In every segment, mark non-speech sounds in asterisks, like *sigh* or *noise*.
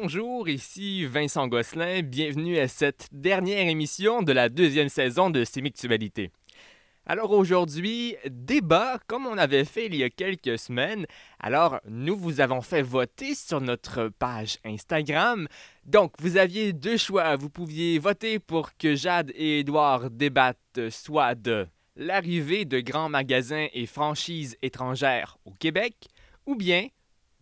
Bonjour, ici Vincent Gosselin. Bienvenue à cette dernière émission de la deuxième saison de Sémictualité. Alors aujourd'hui, débat comme on avait fait il y a quelques semaines. Alors nous vous avons fait voter sur notre page Instagram. Donc vous aviez deux choix. Vous pouviez voter pour que Jade et Édouard débattent soit de l'arrivée de grands magasins et franchises étrangères au Québec, ou bien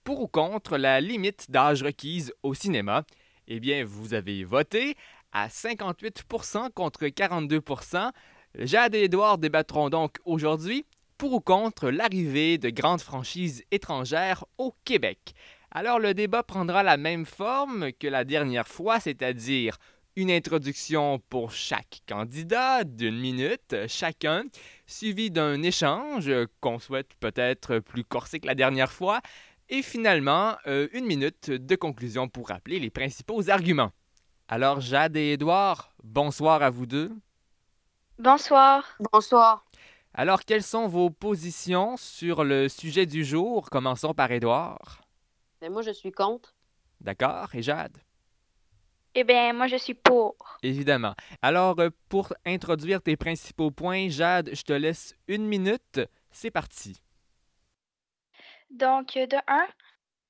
pour ou contre la limite d'âge requise au cinéma? Eh bien, vous avez voté à 58% contre 42% Jade et Edouard débattront donc aujourd'hui pour ou contre l'arrivée de grandes franchises étrangères au Québec. Alors le débat prendra la même forme que la dernière fois, c'est-à-dire une introduction pour chaque candidat d'une minute chacun, suivi d'un échange qu'on souhaite peut-être plus corsé que la dernière fois, et finalement euh, une minute de conclusion pour rappeler les principaux arguments. Alors Jade et Édouard, bonsoir à vous deux. Bonsoir. Bonsoir. Alors, quelles sont vos positions sur le sujet du jour? Commençons par Édouard. Ben, moi, je suis contre. D'accord. Et Jade? Eh bien, moi, je suis pour. Évidemment. Alors, euh, pour introduire tes principaux points, Jade, je te laisse une minute. C'est parti. Donc, de un,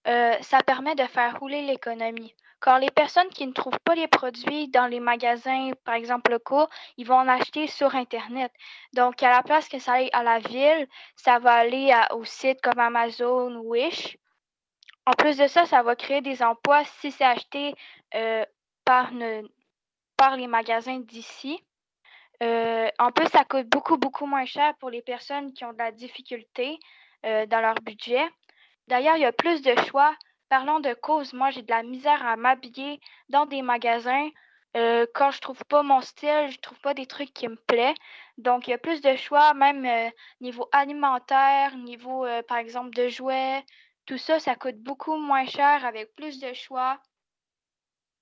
euh, ça permet de faire rouler l'économie. Car les personnes qui ne trouvent pas les produits dans les magasins, par exemple locaux, ils vont en acheter sur Internet. Donc, à la place que ça aille à la ville, ça va aller à, au site comme Amazon Wish. En plus de ça, ça va créer des emplois si c'est acheté euh, par, les magasins d'ici. Euh, en plus, ça coûte beaucoup, beaucoup moins cher pour les personnes qui ont de la difficulté euh, dans leur budget. D'ailleurs, il y a plus de choix Parlons de cause, moi j'ai de la misère à m'habiller dans des magasins. Euh, quand je trouve pas mon style, je trouve pas des trucs qui me plaisent. Donc il y a plus de choix, même euh, niveau alimentaire, niveau par exemple de jouets. Tout ça, ça coûte beaucoup moins cher avec plus de choix.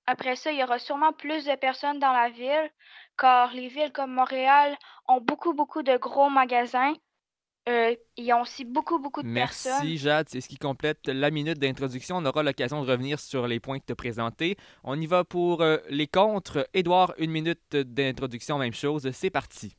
Après ça, il y aura sûrement plus de personnes dans la ville, car les villes comme Montréal ont beaucoup, beaucoup de gros magasins. Euh, il y a aussi beaucoup, beaucoup de Merci, personnes. Merci Jade, c'est ce qui complète la minute d'introduction. On aura l'occasion de revenir sur les points que tu as présentés. On y va pour euh, les contres. Édouard, une minute d'introduction, même chose. C'est parti.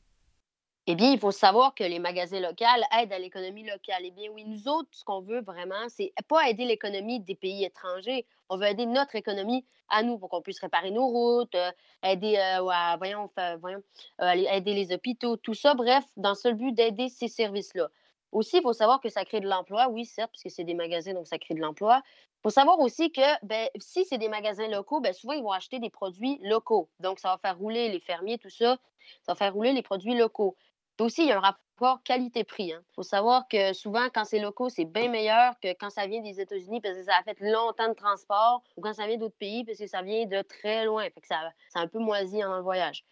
Eh bien, il faut savoir que les magasins locaux aident à l'économie locale. Eh bien, oui, nous autres, ce qu'on veut vraiment, c'est pas aider l'économie des pays étrangers. On veut aider notre économie à nous pour qu'on puisse réparer nos routes, euh, aider, euh, voyons, voyons euh, aider les hôpitaux, tout ça. Bref, dans le seul but d'aider ces services-là. Aussi, il faut savoir que ça crée de l'emploi, oui, certes, parce que c'est des magasins, donc ça crée de l'emploi. Il faut savoir aussi que ben, si c'est des magasins locaux, ben, souvent, ils vont acheter des produits locaux. Donc, ça va faire rouler les fermiers, tout ça. Ça va faire rouler les produits locaux aussi, il y a un rapport qualité-prix. Il hein. faut savoir que souvent, quand c'est locaux, c'est bien meilleur que quand ça vient des États-Unis parce que ça a fait longtemps de transport ou quand ça vient d'autres pays parce que ça vient de très loin. Fait que ça, c'est un peu moisi le voyage.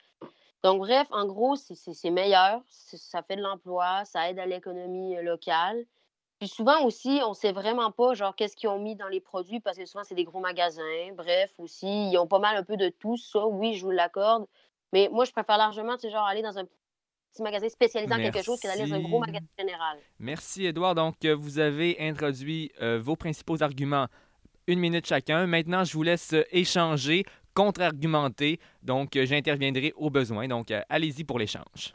Donc, bref, en gros, c'est meilleur. Ça fait de l'emploi, ça aide à l'économie euh, locale. Puis souvent aussi, on ne sait vraiment pas, genre, qu'est-ce qu'ils ont mis dans les produits parce que souvent, c'est des gros magasins. Bref, aussi, ils ont pas mal un peu de tout, ça, oui, je vous l'accorde. Mais moi, je préfère largement, tu genre, aller dans un petit magasin spécialisé en quelque chose que d'aller dans un gros magasin général. Merci, Edouard. Donc, euh, vous avez introduit euh, vos principaux arguments une minute chacun. Maintenant, je vous laisse euh, échanger, contre-argumenter. Donc, j'interviendrai au besoin. Donc, allez-y pour l'échange.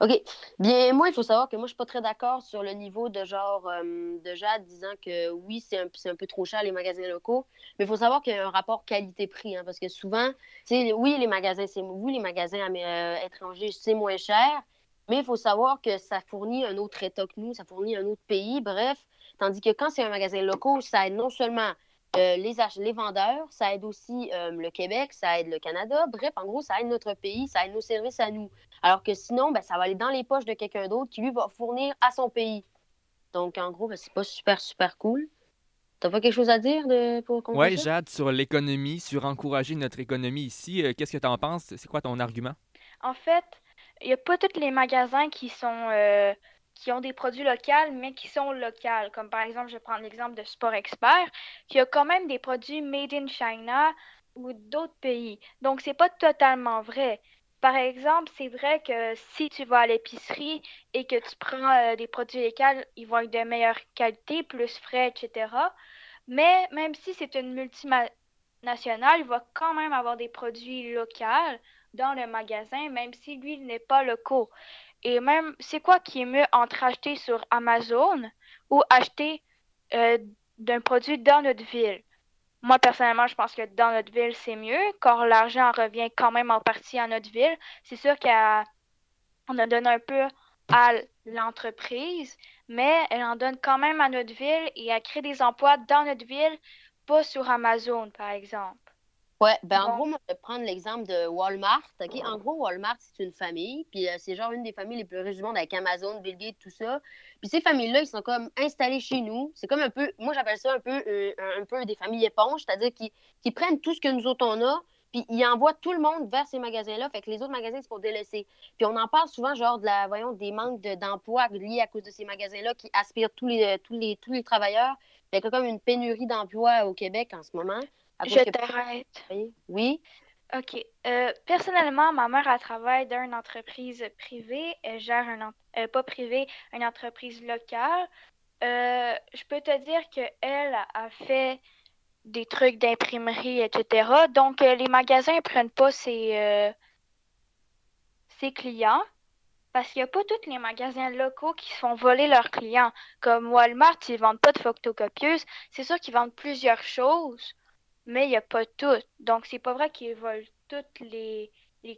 OK. Bien, moi, il faut savoir que moi, je suis pas très d'accord sur le niveau de genre euh, de Jade disant que oui, c'est un, un, peu trop cher les magasins locaux. Mais il faut savoir qu'il y a un rapport qualité-prix. Hein, parce que souvent, oui, les magasins, c'est oui, les magasins euh, étrangers, c'est moins cher. Mais il faut savoir que ça fournit un autre État que nous, ça fournit un autre pays, bref. Tandis que quand c'est un magasin local, ça aide non seulement euh, les, les vendeurs, ça aide aussi euh, le Québec, ça aide le Canada. Bref, en gros, ça aide notre pays, ça aide nos services à nous. Alors que sinon, ben, ça va aller dans les poches de quelqu'un d'autre qui, lui, va fournir à son pays. Donc, en gros, ben, c'est pas super, super cool. T'as pas quelque chose à dire de, pour Oui, Jade, sur l'économie, sur encourager notre économie ici, euh, qu'est-ce que tu en penses? C'est quoi ton argument? En fait, il n'y a pas tous les magasins qui sont qui ont des produits locaux, mais qui sont locaux. Comme par exemple, je prends l'exemple de Sport Expert, qui a quand même des produits made in China ou d'autres pays. Donc, c'est pas totalement vrai. Par exemple, c'est vrai que si tu vas à l'épicerie et que tu prends euh, des produits locaux, ils vont être de meilleure qualité, plus frais, etc. Mais même si c'est une multinationale, il va quand même avoir des produits locaux dans le magasin, même si lui n'est pas local. Et même, c'est quoi qui est mieux entre acheter sur Amazon ou acheter euh, d'un produit dans notre ville? Moi, personnellement, je pense que dans notre ville, c'est mieux, car l'argent revient quand même en partie à notre ville. C'est sûr qu'on en donne un peu à l'entreprise, mais elle en donne quand même à notre ville et elle crée des emplois dans notre ville, pas sur Amazon, par exemple. Ouais, ben en gros, moi, je vais prendre l'exemple de Walmart. OK? En gros, Walmart, c'est une famille, puis euh, c'est genre une des familles les plus riches du monde avec Amazon, Bill Gates, tout ça. Puis ces familles-là, ils sont comme installées chez nous. C'est comme un peu, moi, j'appelle ça un peu, euh, un peu des familles éponges, c'est-à-dire qu'ils prennent tout ce que nous autres on a, puis ils envoient tout le monde vers ces magasins-là, fait que les autres magasins se font délaisser. Puis on en parle souvent, genre, de la, voyons, des manques d'emploi liés à cause de ces magasins-là qui aspirent tous les, tous les, tous les travailleurs. Il y a comme une pénurie d'emploi au Québec en ce moment. Je t'arrête. Oui. OK. Euh, personnellement, ma mère, elle travaille dans une entreprise privée. Elle gère un... Euh, pas privée, une entreprise locale. Euh, je peux te dire qu'elle a fait des trucs d'imprimerie, etc. Donc, les magasins ne prennent pas ses, ses clients parce qu'il n'y a pas tous les magasins locaux qui se font voler leurs clients. Comme Walmart, ils ne vendent pas de photocopieuses. C'est sûr qu'ils vendent plusieurs choses mais il n'y a pas tout. Donc, c'est pas vrai qu'ils volent tous les,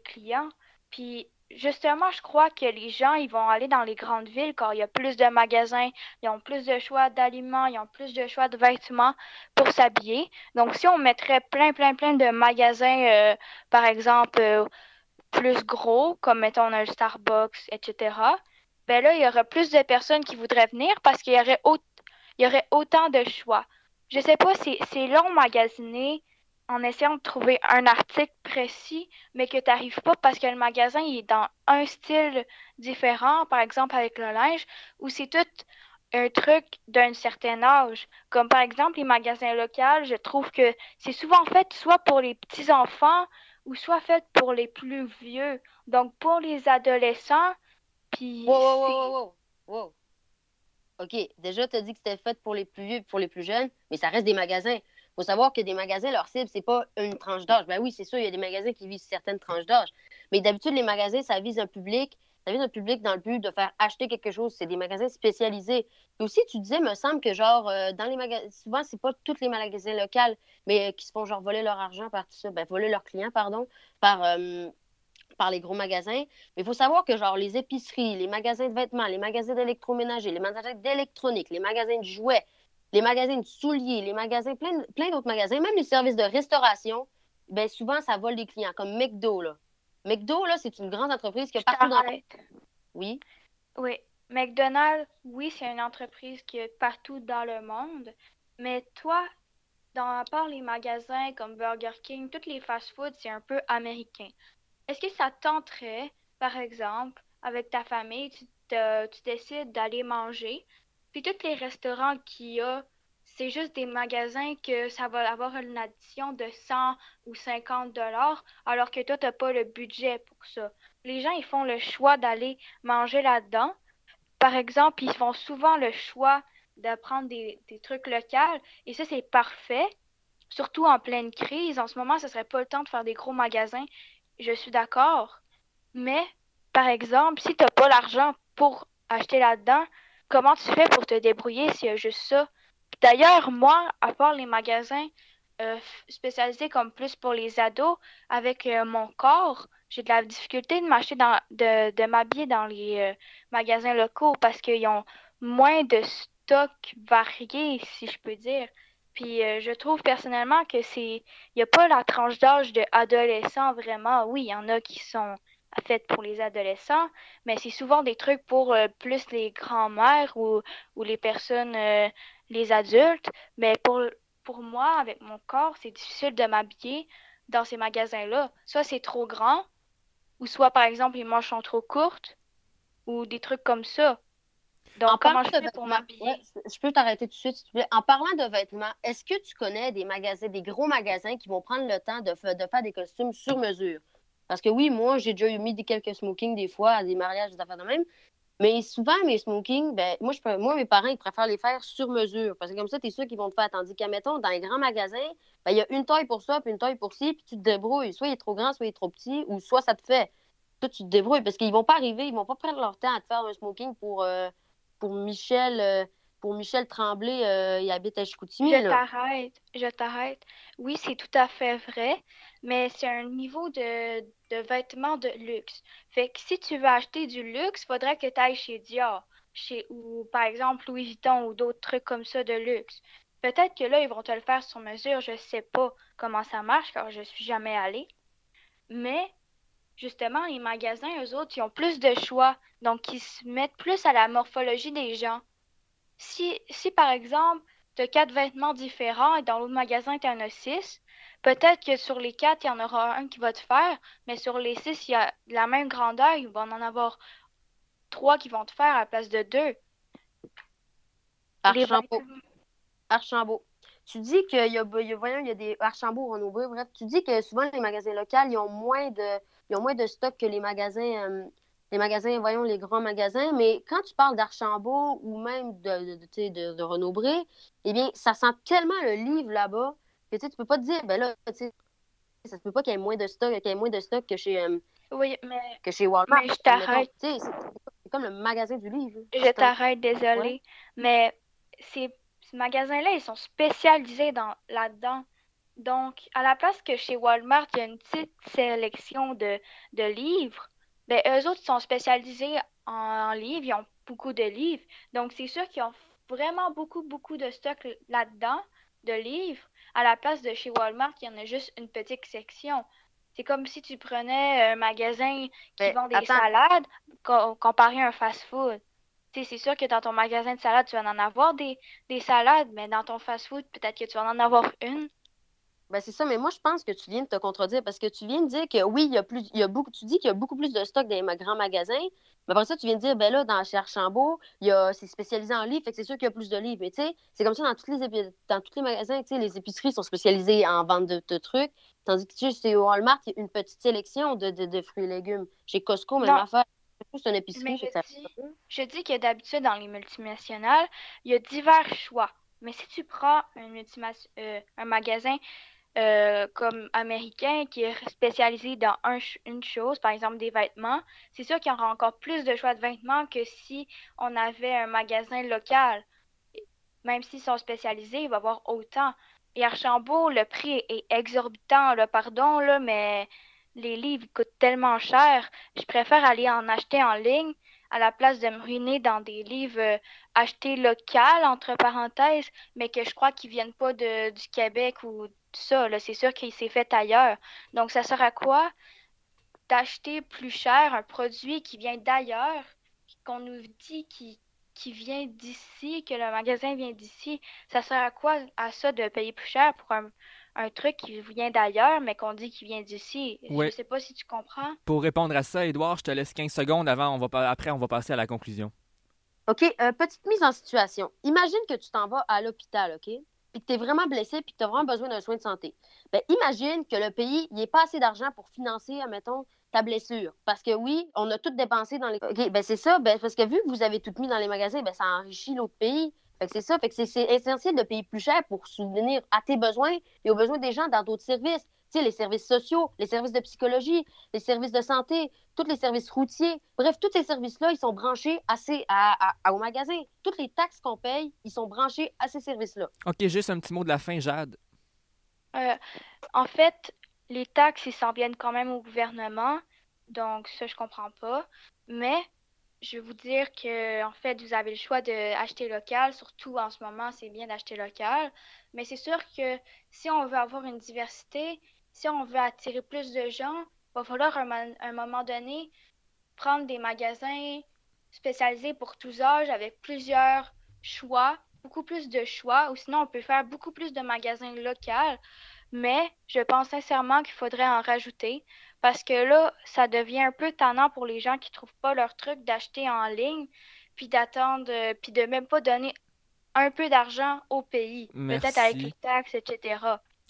clients. Puis, justement, je crois que les gens, ils vont aller dans les grandes villes car il y a plus de magasins, ils ont plus de choix d'aliments, ils ont plus de choix de vêtements pour s'habiller. Donc, si on mettrait plein, plein, plein de magasins, euh, par exemple, euh, plus gros, comme mettons un Starbucks, etc., ben là, il y aurait plus de personnes qui voudraient venir parce qu'il y aurait, il y aurait autant de choix je sais pas, c'est long magasiner en essayant de trouver un article précis, mais que tu n'arrives pas parce que le magasin est dans un style différent, par exemple avec le linge, ou c'est tout un truc d'un certain âge. Comme par exemple les magasins locaux, je trouve que c'est souvent fait soit pour les petits-enfants ou soit fait pour les plus vieux. Donc pour les adolescents, puis... Wow, wow, wow, wow, wow. OK, déjà, tu as dit que c'était fait pour les plus vieux pour les plus jeunes, mais ça reste des magasins. Il faut savoir que des magasins, leur cible, c'est pas une tranche d'âge. Ben oui, c'est sûr, il y a des magasins qui visent certaines tranches d'âge. Mais d'habitude, les magasins, ça vise un public. Ça vise un public dans le but de faire acheter quelque chose. C'est des magasins spécialisés. Et aussi, tu disais, me semble que, genre, euh, dans les magasins, souvent, c'est pas tous les magasins locaux, mais euh, qui se font, genre, voler leur argent par tout ça. Ben, voler leurs clients, pardon, par. Euh, par les gros magasins. Mais il faut savoir que, genre, les épiceries, les magasins de vêtements, les magasins d'électroménager, les magasins d'électronique, les magasins de jouets, les magasins de souliers, les magasins, plein, plein d'autres magasins, même les services de restauration, ben souvent, ça vole des clients, comme McDo, là. McDo, là, c'est une grande entreprise qui est partout dans le Oui? Oui. McDonald's, oui, c'est une entreprise qui est partout dans le monde. Mais toi, dans à part les magasins comme Burger King, toutes les fast-foods, c'est un peu américain. Est-ce que ça tenterait, par exemple, avec ta famille, tu, décides d'aller manger, puis tous les restaurants qu'il y a, c'est juste des magasins que ça va avoir une addition de 100 ou 50 dollars, alors que toi, tu n'as pas le budget pour ça? Les gens, ils font le choix d'aller manger là-dedans. Par exemple, ils font souvent le choix de prendre des, trucs locaux, et ça, c'est parfait. Surtout en pleine crise. En ce moment, ce serait pas le temps de faire des gros magasins je suis d'accord. Mais, par exemple, si tu n'as pas l'argent pour acheter là-dedans, comment tu fais pour te débrouiller s'il y a juste ça? D'ailleurs, moi, à part les magasins euh, spécialisés comme plus pour les ados, avec euh, mon corps, j'ai de la difficulté de m'acheter dans de, m'habiller dans les euh, magasins locaux parce qu'ils ont moins de stocks variés, si je peux dire. Puis euh, je trouve personnellement que c'est. Il n'y a pas la tranche d'âge de adolescents vraiment. Oui, il y en a qui sont faites pour les adolescents, mais c'est souvent des trucs pour euh, plus les grands-mères ou, ou, les personnes, euh, les adultes. Mais pour, pour moi, avec mon corps, c'est difficile de m'habiller dans ces magasins-là. Soit c'est trop grand, ou soit par exemple les manches sont trop courtes, ou des trucs comme ça. Donc, comment je fais pour m'habiller? je peux t'arrêter tout de suite, s'il te plaît. En parlant de vêtements, est-ce que tu connais des magasins, des gros magasins qui vont prendre le temps de, de faire des costumes sur mesure? Parce que oui, moi, j'ai déjà mis des, quelques smokings des fois à des mariages, des affaires de même. Mais souvent, mes smoking, ben, moi, je, moi, mes parents, ils préfèrent les faire sur mesure. Parce que comme ça, tu es sûr qu'ils vont te faire. Tandis qu'à, mettons, dans les grands magasins, ben, il y a une taille pour ça, puis une taille pour ci, puis tu te débrouilles. Soit il est trop grand, soit il est trop petit, ou soit ça te fait. Toi, tu te débrouilles. Parce qu'ils vont pas arriver, ils vont pas prendre leur temps à te faire un smoking pour, euh, pour Michel. Euh, pour Michel Tremblay, euh, il habite à Chicoutimi. Je t'arrête, je t'arrête. Oui, c'est tout à fait vrai, mais c'est un niveau de, de, vêtements de luxe. Fait que si tu veux acheter du luxe, il faudrait que tu ailles chez Dior, chez, ou par exemple Louis Vuitton ou d'autres trucs comme ça de luxe. Peut-être que là, ils vont te le faire sur mesure. Je sais pas comment ça marche car je suis jamais allée. Mais justement, les magasins, eux autres, ils ont plus de choix. Donc, ils se mettent plus à la morphologie des gens. Si, si par exemple, tu as quatre vêtements différents et dans l'autre magasin, tu en as six, peut-être que sur les quatre, il y en aura un qui va te faire, mais sur les six, il y a la même grandeur, il va en avoir trois qui vont te faire à la place de deux. Archambault. Archambault. Tu dis qu'il y a, voyons, il y a des Archambault, Renaud bref, tu dis que souvent les magasins locaux, ils ont moins de, ils ont moins de stock que les magasins euh, les magasins, voyons, les grands magasins, mais quand tu parles d'Archambault ou même de, de, de, de Renaud Bré, eh bien, ça sent tellement le livre là-bas que tu ne peux pas te dire, ben là, tu sais, ça se peut pas qu'il y ait moins de stock, qu'il y ait moins de stock que chez, euh, oui, mais, que chez Walmart. Mais je t'arrête. C'est comme le magasin du livre. Je t'arrête, désolé. Mais ces, ces magasins-là, ils sont spécialisés dans, là-dedans. Donc, à la place que chez Walmart, il y a une petite sélection de, de livres, ben, eux autres sont spécialisés en, livres, ils ont beaucoup de livres. Donc, c'est sûr qu'ils ont vraiment beaucoup, beaucoup de stock là-dedans, de livres. À la place de chez Walmart, il y en a juste une petite section. C'est comme si tu prenais un magasin qui ben, vend des salades comparé à un fast-food. C'est sûr que dans ton magasin de salades, tu vas en avoir des, des salades, mais dans ton fast-food, peut-être que tu vas en avoir une. Ben c'est ça, mais moi, je pense que tu viens de te contredire parce que tu viens de dire que oui, il y a plus, il y a beaucoup, tu dis qu'il y a beaucoup plus de stock dans les grands magasins, mais après ça, tu viens de dire, ben là, dans chez Archambault, il y a, c'est spécialisé en livres, fait que c'est sûr qu'il y a plus de livres. Mais tu sais, c'est comme ça dans tous les, dans tous les magasins, tu sais, les épiceries sont spécialisées en vente de, trucs, tandis que tu sais, au Walmart, il y a une petite sélection de, de, fruits et légumes. Chez Costco, même affaire. C'est une épicerie. je, dis, je dis que d'habitude, dans les multinationales, il y a divers choix. Mais si tu prends un, euh, un magasin euh, comme américain qui est spécialisé dans une chose, par exemple des vêtements, c'est sûr qu'il y aura encore plus de choix de vêtements que si on avait un magasin local. Même s'ils sont spécialisés, il va y avoir autant. Et Archambault, le prix est exorbitant, le pardon, là, mais les livres coûtent tellement cher. Je préfère aller en acheter en ligne à la place de me ruiner dans des livres euh, achetés local, entre parenthèses, mais que je crois qu'ils viennent pas du Québec ou ça. C'est sûr qu'il s'est fait ailleurs. Donc, ça sert à quoi d'acheter plus cher un produit qui vient d'ailleurs, qu'on nous dit qui, qui vient d'ici, que le magasin vient d'ici? Ça sert à quoi à ça de payer plus cher pour un, un truc qui vient d'ailleurs, mais qu'on dit qu'il vient d'ici. Je ne sais pas si tu comprends. Pour répondre à ça, Edouard, je te laisse 15 secondes avant, on va après on va passer à la conclusion. OK, euh, petite mise en situation. Imagine que tu t'en vas à l'hôpital, OK? Puis que tu es vraiment blessé, puis que tu as vraiment besoin d'un soin de santé. Ben, imagine que le pays, il a pas assez d'argent pour financer, admettons, ta blessure. Parce que oui, on a tout dépensé dans les. OK, ben c'est ça, ben, parce que vu que vous avez tout mis dans les magasins, ben ça enrichit l'autre pays. Fait que c'est ça. Fait que c'est essentiel de payer plus cher pour souvenir à tes besoins et aux besoins des gens dans d'autres services. Tu sais, les services sociaux, les services de psychologie, les services de santé, tous les services routiers. Bref, tous ces services-là, ils sont branchés assez à, au magasin. Toutes les taxes qu'on paye, ils sont branchés à ces services-là. OK, juste un petit mot de la fin, Jade. Euh, en fait, les taxes, ils s'en viennent quand même au gouvernement. Donc, ça, je comprends pas. Mais je vais vous dire que en fait, vous avez le choix d'acheter local, surtout en ce moment, c'est bien d'acheter local. Mais c'est sûr que si on veut avoir une diversité, si on veut attirer plus de gens, il va falloir à un, moment donné prendre des magasins spécialisés pour tous âges avec plusieurs choix, beaucoup plus de choix, ou sinon on peut faire beaucoup plus de magasins locaux. Mais je pense sincèrement qu'il faudrait en rajouter parce que là, ça devient un peu tannant pour les gens qui trouvent pas leur truc d'acheter en ligne, puis d'attendre, euh, puis de même pas donner un peu d'argent au pays, peut-être avec les taxes, etc.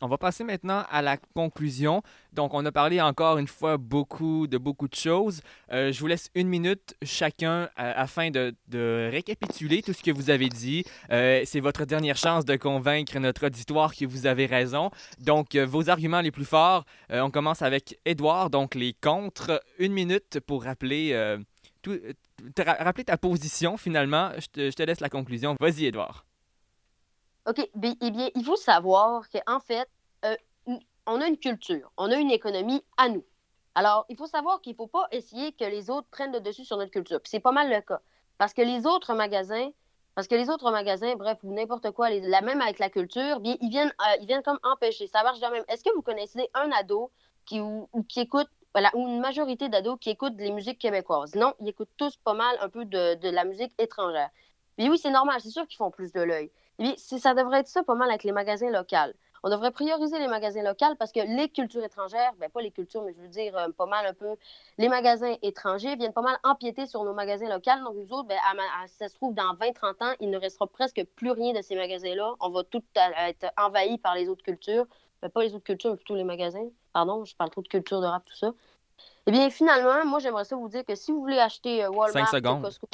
on va passer maintenant à la conclusion. Donc, on a parlé encore une fois beaucoup de beaucoup de choses. Euh, je vous laisse une minute chacun euh, afin de, récapituler tout ce que vous avez dit. Euh, c'est votre dernière chance de convaincre notre auditoire que vous avez raison. Donc, vos arguments les plus forts, on commence avec Édouard, donc les contre. Une minute pour rappeler, rappeler ta position finalement. Je te, je te laisse la conclusion. Vas-y, Édouard. OK. eh bien, il faut savoir qu'en fait, euh, on a une culture, on a une économie à nous. Alors, il faut savoir qu'il ne faut pas essayer que les autres prennent le dessus sur notre culture. Puis c'est pas mal le cas. Parce que les autres magasins, parce que les autres magasins, bref, ou n'importe quoi, la même avec la culture, bien, ils viennent, euh, ils viennent comme empêcher. Ça marche de même. Est-ce que vous connaissez un ado qui, ou, qui écoute, voilà, ou une majorité d'ados qui écoutent les musiques québécoises? Non, ils écoutent tous pas mal un peu de, la musique étrangère. Mais oui, c'est normal, c'est sûr qu'ils font plus de l'œil. Oui, ça devrait être ça pas mal avec les magasins locaux. On devrait prioriser les magasins locaux parce que les cultures étrangères, ben pas les cultures, mais je veux dire euh, pas mal un peu, les magasins étrangers viennent pas mal empiéter sur nos magasins locaux. Donc, nous autres, ben, ça se trouve, dans 20-30 ans, il ne restera presque plus rien de ces magasins-là. On va tout être envahi par les autres cultures. Ben, pas les autres cultures, mais plutôt les magasins. Pardon, je parle trop de culture de rap, tout ça. Eh bien, finalement, moi, j'aimerais ça vous dire que si vous voulez acheter euh, Walmart, Costco,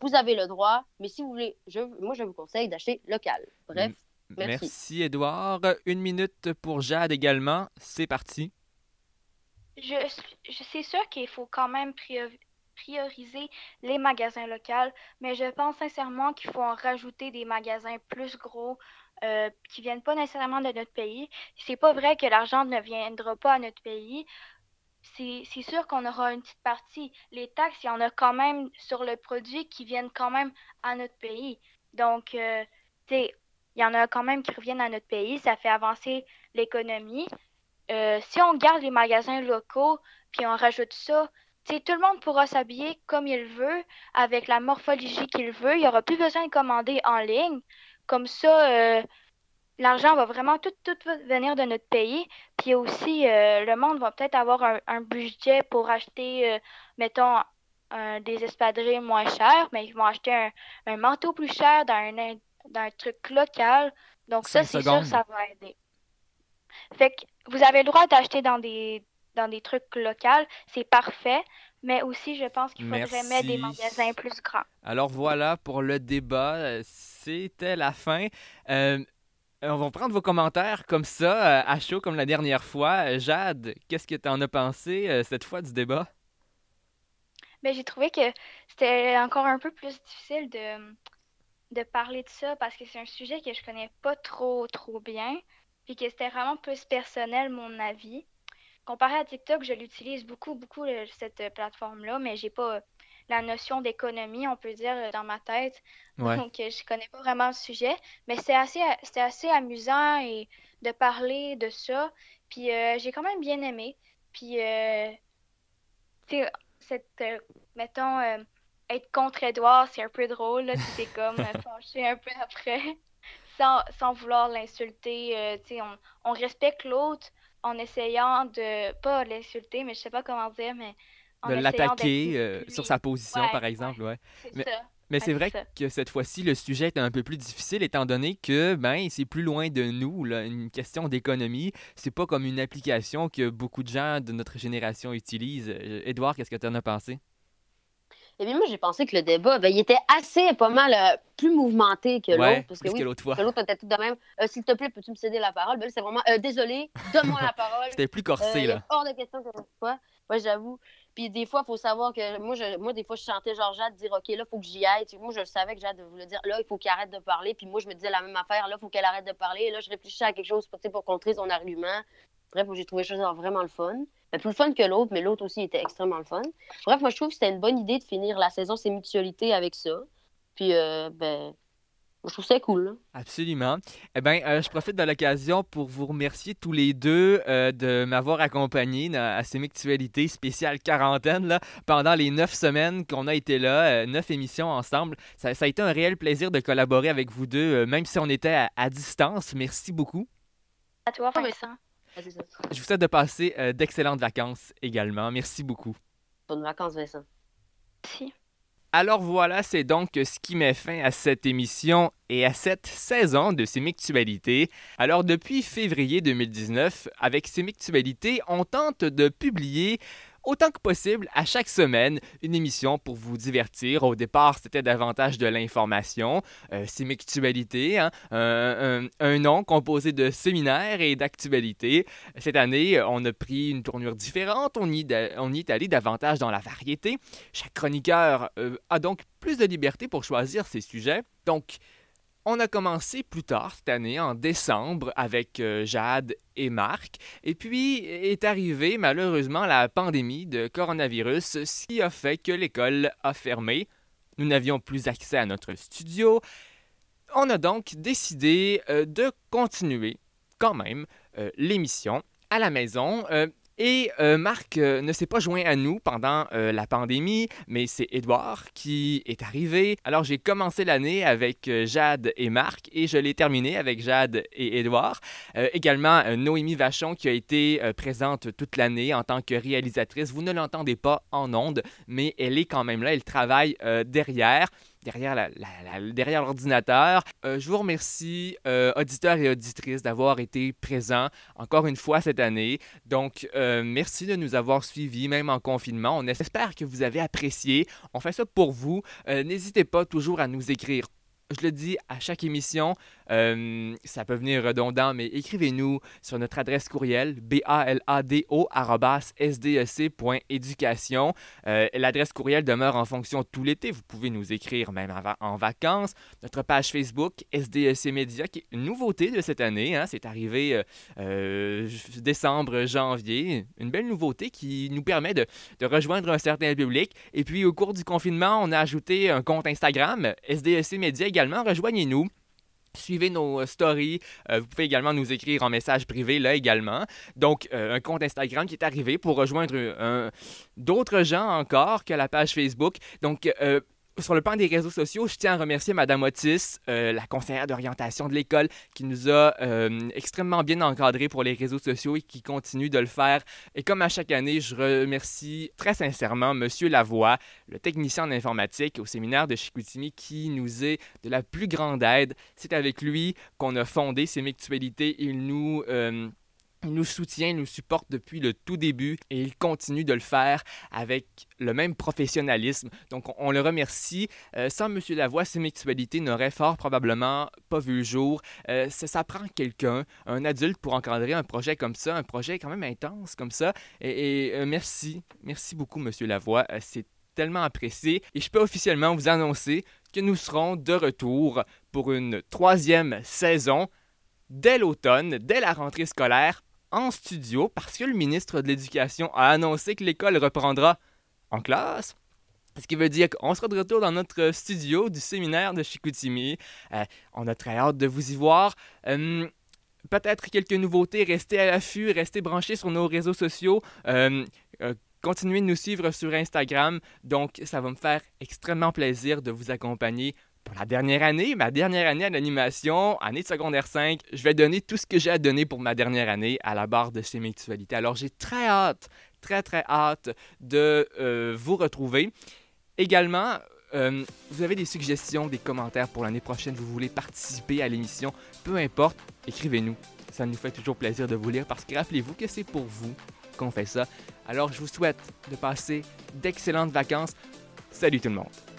vous avez le droit. Mais si vous voulez, je, moi, je vous conseille d'acheter local. Bref, merci. Merci, Edouard. Une minute pour Jade également. C'est parti. Je, je c'est sûr qu'il faut quand même prioriser les magasins locaux, mais je pense sincèrement qu'il faut en rajouter des magasins plus gros euh, qui viennent pas nécessairement de notre pays. C'est pas vrai que l'argent ne viendra pas à notre pays c'est sûr qu'on aura une petite partie. Les taxes, il y en a quand même sur le produit qui viennent quand même à notre pays. Donc, euh, tu sais, il y en a quand même qui reviennent à notre pays. Ça fait avancer l'économie. Euh, si on garde les magasins locaux, puis on rajoute ça, tu sais, tout le monde pourra s'habiller comme il veut, avec la morphologie qu'il veut. Il n'y aura plus besoin de commander en ligne. Comme ça, euh, l'argent va vraiment tout, tout venir de notre pays. Puis aussi, euh, le monde va peut-être avoir un, budget pour acheter, euh, mettons, des espadrilles moins chers, mais ils vont acheter un, manteau plus cher dans un, truc local. Donc ça, c'est sûr, ça va aider. Fait que vous avez le droit d'acheter dans des, dans des trucs locaux, c'est parfait. Mais aussi, je pense qu'il faudrait mettre des magasins plus grands. Alors voilà pour le débat. C'était la fin. Euh, euh, on va prendre vos commentaires comme ça, euh, à chaud, comme la dernière fois. Euh, Jade, qu'est-ce que tu en as pensé cette fois du débat? Ben, j'ai trouvé que c'était encore un peu plus difficile de, de parler de ça parce que c'est un sujet que je connais pas trop, trop bien. Puis que c'était vraiment plus personnel, mon avis. Comparé à TikTok, je l'utilise beaucoup, beaucoup, cette plateforme-là, mais j'ai pas la notion d'économie, on peut dire, dans ma tête. Donc, euh, je connais pas vraiment le sujet, mais c'est assez, assez amusant et de parler de ça. Puis, euh, j'ai quand même bien aimé. Puis, euh, cette, mettons, être contre Edouard, c'est un peu drôle. C'est *laughs* comme fâché un peu après, *laughs* sans, sans vouloir l'insulter. on, on respecte l'autre en essayant de, pas l'insulter, mais je sais pas comment dire, mais de l'attaquer euh, sur sa position, par exemple. Ouais. Mais, mais c'est vrai que cette fois-ci, le sujet est un peu plus difficile étant donné que ben, c'est plus loin de nous, là, une question d'économie. C'est pas comme une application que beaucoup de gens de notre génération utilisent. Edouard, euh, qu'est-ce que tu en as pensé? Eh bien, moi, j'ai pensé que le débat, ben, il était assez, pas mal, euh, plus mouvementé que l'autre. parce que, oui, l'autre fois. L'autre était tout de même. S'il te plaît, peux-tu me céder la parole? Ben, c'est vraiment, désolé, donne-moi la *laughs* parole. C'était plus corsé, là. Hors de question que quoi. Moi, j'avoue. Puis des fois, il faut savoir que moi, je, moi, des fois, je chantais genre Jade dire OK, là, il faut que j'y aille. moi, je savais que Jade voulait dire là, il faut qu'il arrête de parler. Puis moi, je me disais la même affaire, là, il faut qu'elle arrête de parler. Et là, je réfléchissais à quelque chose pour, pour contrer son argument. Bref, j'ai trouvé ça vraiment le fun. Mais plus le fun que l'autre, mais l'autre aussi était extrêmement le fun. Bref, moi, je trouve que c'était une bonne idée de finir la saison Ses Mutualités avec ça. Puis, euh, ben, je trouve ça cool. Absolument. Eh bien, euh, je profite de l'occasion pour vous remercier tous les deux euh, de m'avoir accompagné à ces Mictualités spéciales quarantaine là, pendant les neuf semaines qu'on a été là, euh, neuf émissions ensemble. Ça, a été un réel plaisir de collaborer avec vous deux, même si on était à, distance. Merci beaucoup. À toi, Vincent. Je vous souhaite de passer d'excellentes vacances également. Merci beaucoup. Bonnes vacances, Vincent. Merci. Alors voilà, c'est donc ce qui met fin à cette émission et à cette saison de Sémictualité. Alors depuis février 2019, avec Sémictualité, on tente de publier autant que possible à chaque semaine une émission pour vous divertir. Au départ, c'était davantage de l'information, euh, sémictualité, hein, un, nom composé de séminaires et d'actualités. Cette année, on a pris une tournure différente, on y, on y est allé davantage dans la variété. Chaque chroniqueur euh, a donc plus de liberté pour choisir ses sujets. Donc, on a commencé plus tard cette année, en décembre, avec euh, Jade et Marc. Et puis est arrivée malheureusement la pandémie de coronavirus, ce qui a fait que l'école a fermé. Nous n'avions plus accès à notre studio. On a donc décidé euh, de continuer quand même euh, l'émission à la maison. Et euh, Marc euh, ne s'est pas joint à nous pendant euh, la pandémie, mais c'est Édouard qui est arrivé. Alors j'ai commencé l'année avec Jade et Marc et je l'ai terminé avec Jade et Édouard. également Noémie Vachon qui a été présente toute l'année en tant que réalisatrice. Vous ne l'entendez pas en ondes, mais elle est quand même là, elle travaille derrière derrière, l'ordinateur. Euh, je vous remercie, euh, auditeurs et auditrices, d'avoir été présents encore une fois cette année. Donc, euh, merci de nous avoir suivis, même en confinement. On espère que vous avez apprécié. On fait ça pour vous. N'hésitez pas toujours à nous écrire je le dis à chaque émission, euh, ça peut venir redondant, mais écrivez-nous sur notre adresse courriel balado.sdec.éducation. Euh, L'adresse courriel demeure en fonction tout l'été. Vous pouvez nous écrire même en vacances. Notre page Facebook, SDEC Média, qui est une nouveauté de cette année. Hein, c'est arrivé euh, euh, décembre, janvier. Une belle nouveauté qui nous permet de, de, rejoindre un certain public. Et puis, au cours du confinement, on a ajouté un compte Instagram, SDEC Média également rejoignez-nous. Suivez nos euh, stories. Euh, vous pouvez également nous écrire en message privé là également. Donc, euh, un compte Instagram qui est arrivé pour rejoindre d'autres gens encore que la page Facebook. Donc, sur le plan des réseaux sociaux, je tiens à remercier Madame Otis, euh, la conseillère d'orientation de l'école, qui nous a euh, extrêmement bien encadrés pour les réseaux sociaux et qui continue de le faire. Et comme à chaque année, je remercie très sincèrement Monsieur Lavoie, le technicien en informatique au séminaire de Chicoutimi, qui nous est de la plus grande aide. C'est avec lui qu'on a fondé ces mutualités. Il nous euh, nous soutient, nous supporte depuis le tout début et il continue de le faire avec le même professionnalisme. Donc, on, le remercie. Euh, sans M. Lavoie, ces mutualités n'auraient fort probablement pas vu le jour. Euh, ça, prend quelqu'un, un adulte, pour encadrer un projet comme ça, un projet quand même intense comme ça. Et, euh, merci, merci beaucoup, M. Lavoie. C'est tellement apprécié. Et je peux officiellement vous annoncer que nous serons de retour pour une troisième saison dès l'automne, dès la rentrée scolaire, en studio parce que le ministre de l'Éducation a annoncé que l'école reprendra en classe. Ce qui veut dire qu'on sera de retour dans notre studio du séminaire de Chicoutimi. Euh, on a très hâte de vous y voir. Euh, peut-être quelques nouveautés. Restez à l'affût, restez branchés sur nos réseaux sociaux. Euh, continuez de nous suivre sur Instagram. Donc, ça va me faire extrêmement plaisir de vous accompagner pour la dernière année, ma dernière année à l'animation, année de secondaire 5, je vais donner tout ce que j'ai à donner pour ma dernière année à la barre de chez Mutualité. Alors j'ai très hâte, très très hâte de euh, vous retrouver. Également, euh, vous avez des suggestions, des commentaires pour l'année prochaine, vous voulez participer à l'émission, peu importe, écrivez-nous. Ça nous fait toujours plaisir de vous lire parce que rappelez-vous que c'est pour vous qu'on fait ça. Alors je vous souhaite de passer d'excellentes vacances. Salut tout le monde!